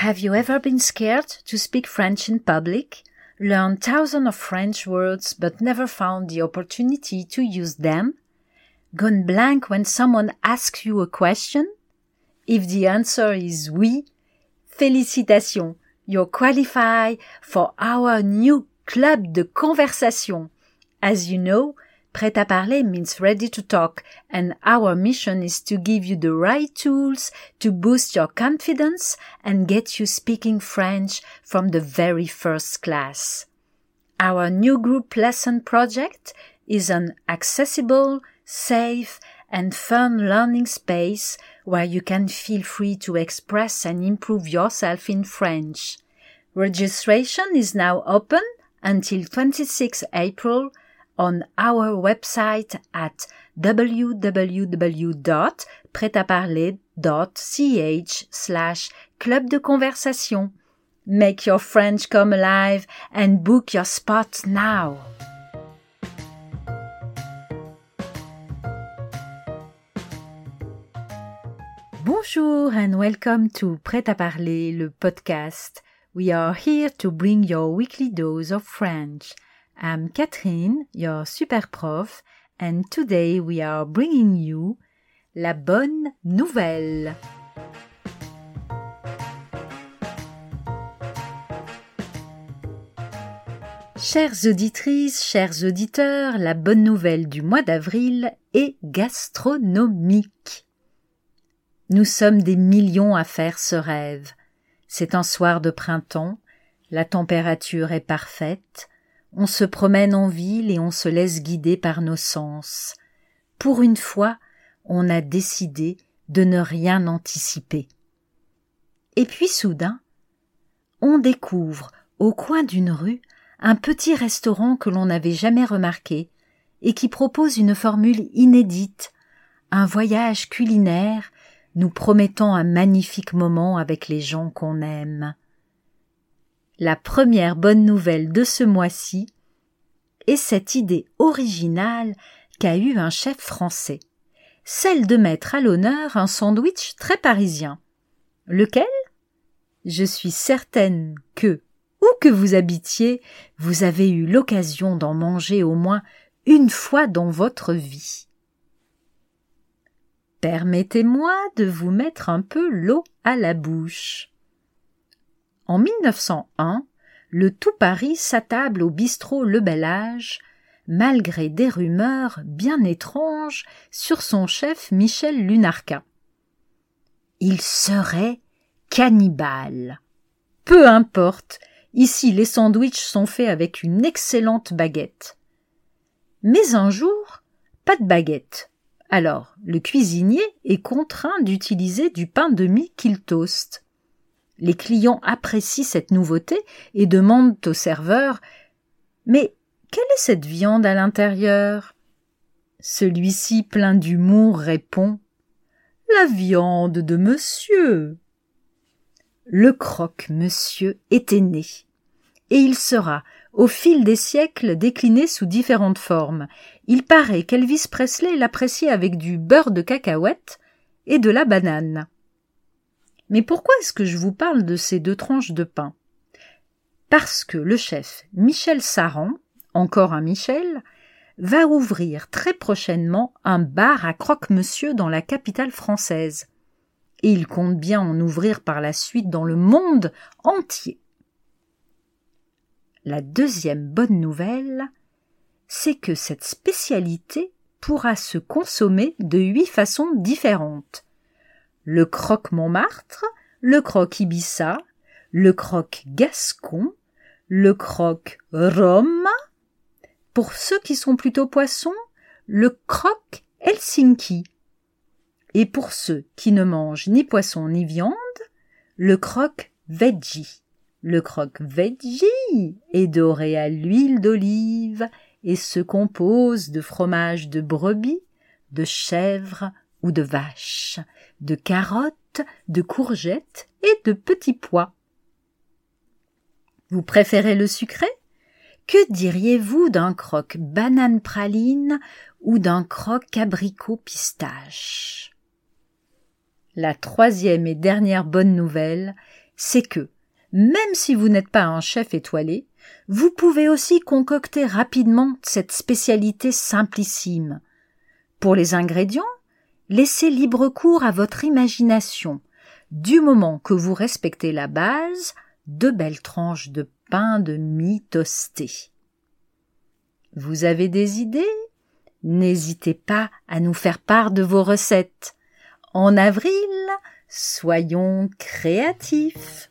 Have you ever been scared to speak French in public? Learned thousands of French words but never found the opportunity to use them? Gone blank when someone asks you a question? If the answer is oui, félicitations, you're qualified for our new club de conversation. As you know, Prêt à parler means ready to talk, and our mission is to give you the right tools to boost your confidence and get you speaking French from the very first class. Our new group lesson project is an accessible, safe, and fun learning space where you can feel free to express and improve yourself in French. Registration is now open until 26 April on our website at www.pretaparler.ch slash club de conversation. Make your French come alive and book your spot now. Bonjour and welcome to Prêt à parler, le podcast. We are here to bring your weekly dose of French. I'm Catherine, your super prof, and today we are bringing you la bonne nouvelle. Chères auditrices, chers auditeurs, la bonne nouvelle du mois d'avril est gastronomique. Nous sommes des millions à faire ce rêve. C'est un soir de printemps, la température est parfaite, on se promène en ville et on se laisse guider par nos sens. Pour une fois, on a décidé de ne rien anticiper. Et puis soudain, on découvre au coin d'une rue un petit restaurant que l'on n'avait jamais remarqué et qui propose une formule inédite, un voyage culinaire nous promettant un magnifique moment avec les gens qu'on aime. La première bonne nouvelle de ce mois-ci est cette idée originale qu'a eue un chef français, celle de mettre à l'honneur un sandwich très parisien. Lequel? Je suis certaine que, où que vous habitiez, vous avez eu l'occasion d'en manger au moins une fois dans votre vie. Permettez-moi de vous mettre un peu l'eau à la bouche. En 1901, le tout Paris s'attable au bistrot Le Bel malgré des rumeurs bien étranges sur son chef Michel Lunarquin. Il serait cannibale. Peu importe, ici les sandwichs sont faits avec une excellente baguette. Mais un jour, pas de baguette. Alors, le cuisinier est contraint d'utiliser du pain de mie qu'il toast. Les clients apprécient cette nouveauté et demandent au serveur Mais quelle est cette viande à l'intérieur? Celui-ci, plein d'humour, répond La viande de monsieur. Le croque-monsieur était né, et il sera, au fil des siècles, décliné sous différentes formes. Il paraît qu'Elvis Presley l'appréciait avec du beurre de cacahuète et de la banane. Mais pourquoi est-ce que je vous parle de ces deux tranches de pain? Parce que le chef Michel Saran, encore un Michel, va ouvrir très prochainement un bar à croque-monsieur dans la capitale française. Et il compte bien en ouvrir par la suite dans le monde entier. La deuxième bonne nouvelle, c'est que cette spécialité pourra se consommer de huit façons différentes le croque Montmartre, le croque Ibiza, le croque Gascon, le croque Rome. Pour ceux qui sont plutôt poissons, le croque Helsinki. Et pour ceux qui ne mangent ni poisson ni viande, le croque veggie. Le croque veggie est doré à l'huile d'olive et se compose de fromage de brebis, de chèvre ou de vache de carottes, de courgettes et de petits pois. Vous préférez le sucré? Que diriez-vous d'un croque banane praline ou d'un croque abricot pistache? La troisième et dernière bonne nouvelle c'est que, même si vous n'êtes pas un chef étoilé, vous pouvez aussi concocter rapidement cette spécialité simplissime. Pour les ingrédients, laissez libre cours à votre imagination. Du moment que vous respectez la base, de belles tranches de pain de mie toasté. Vous avez des idées? N'hésitez pas à nous faire part de vos recettes. En avril, soyons créatifs.